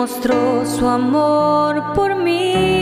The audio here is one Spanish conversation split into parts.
Mostró su amor por mí.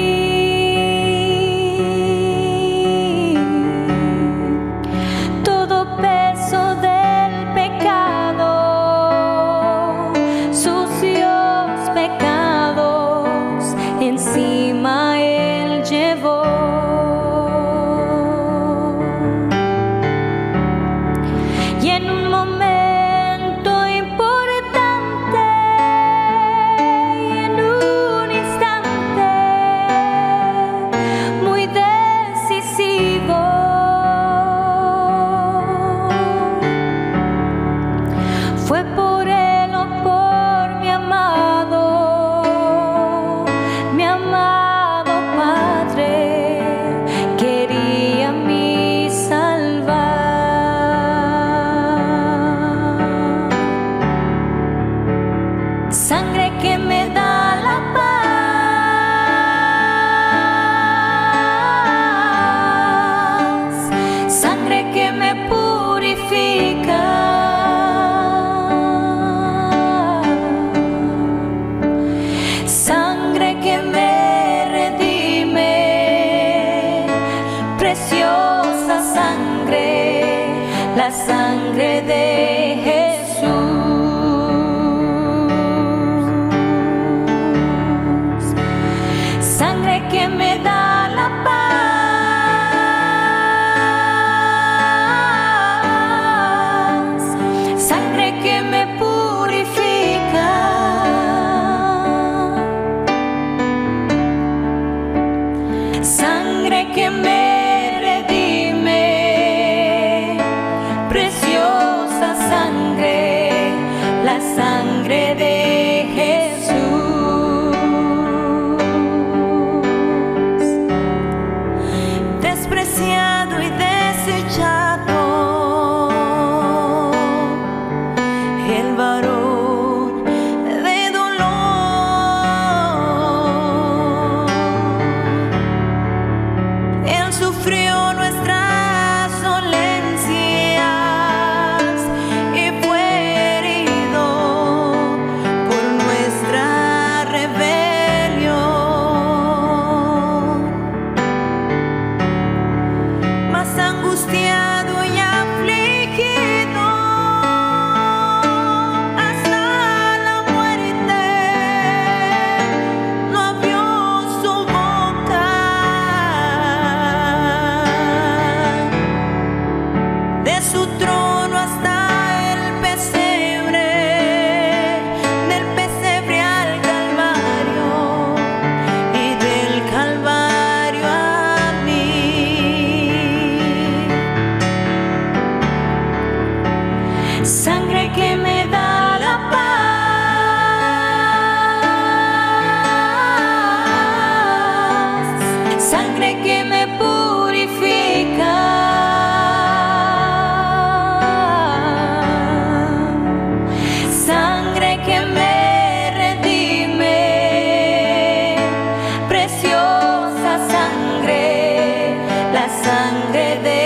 sangre que me da la paz, sangre que me gracias. sangre que me da la paz, sangre que me purifica, sangre que me redime, preciosa sangre, la sangre de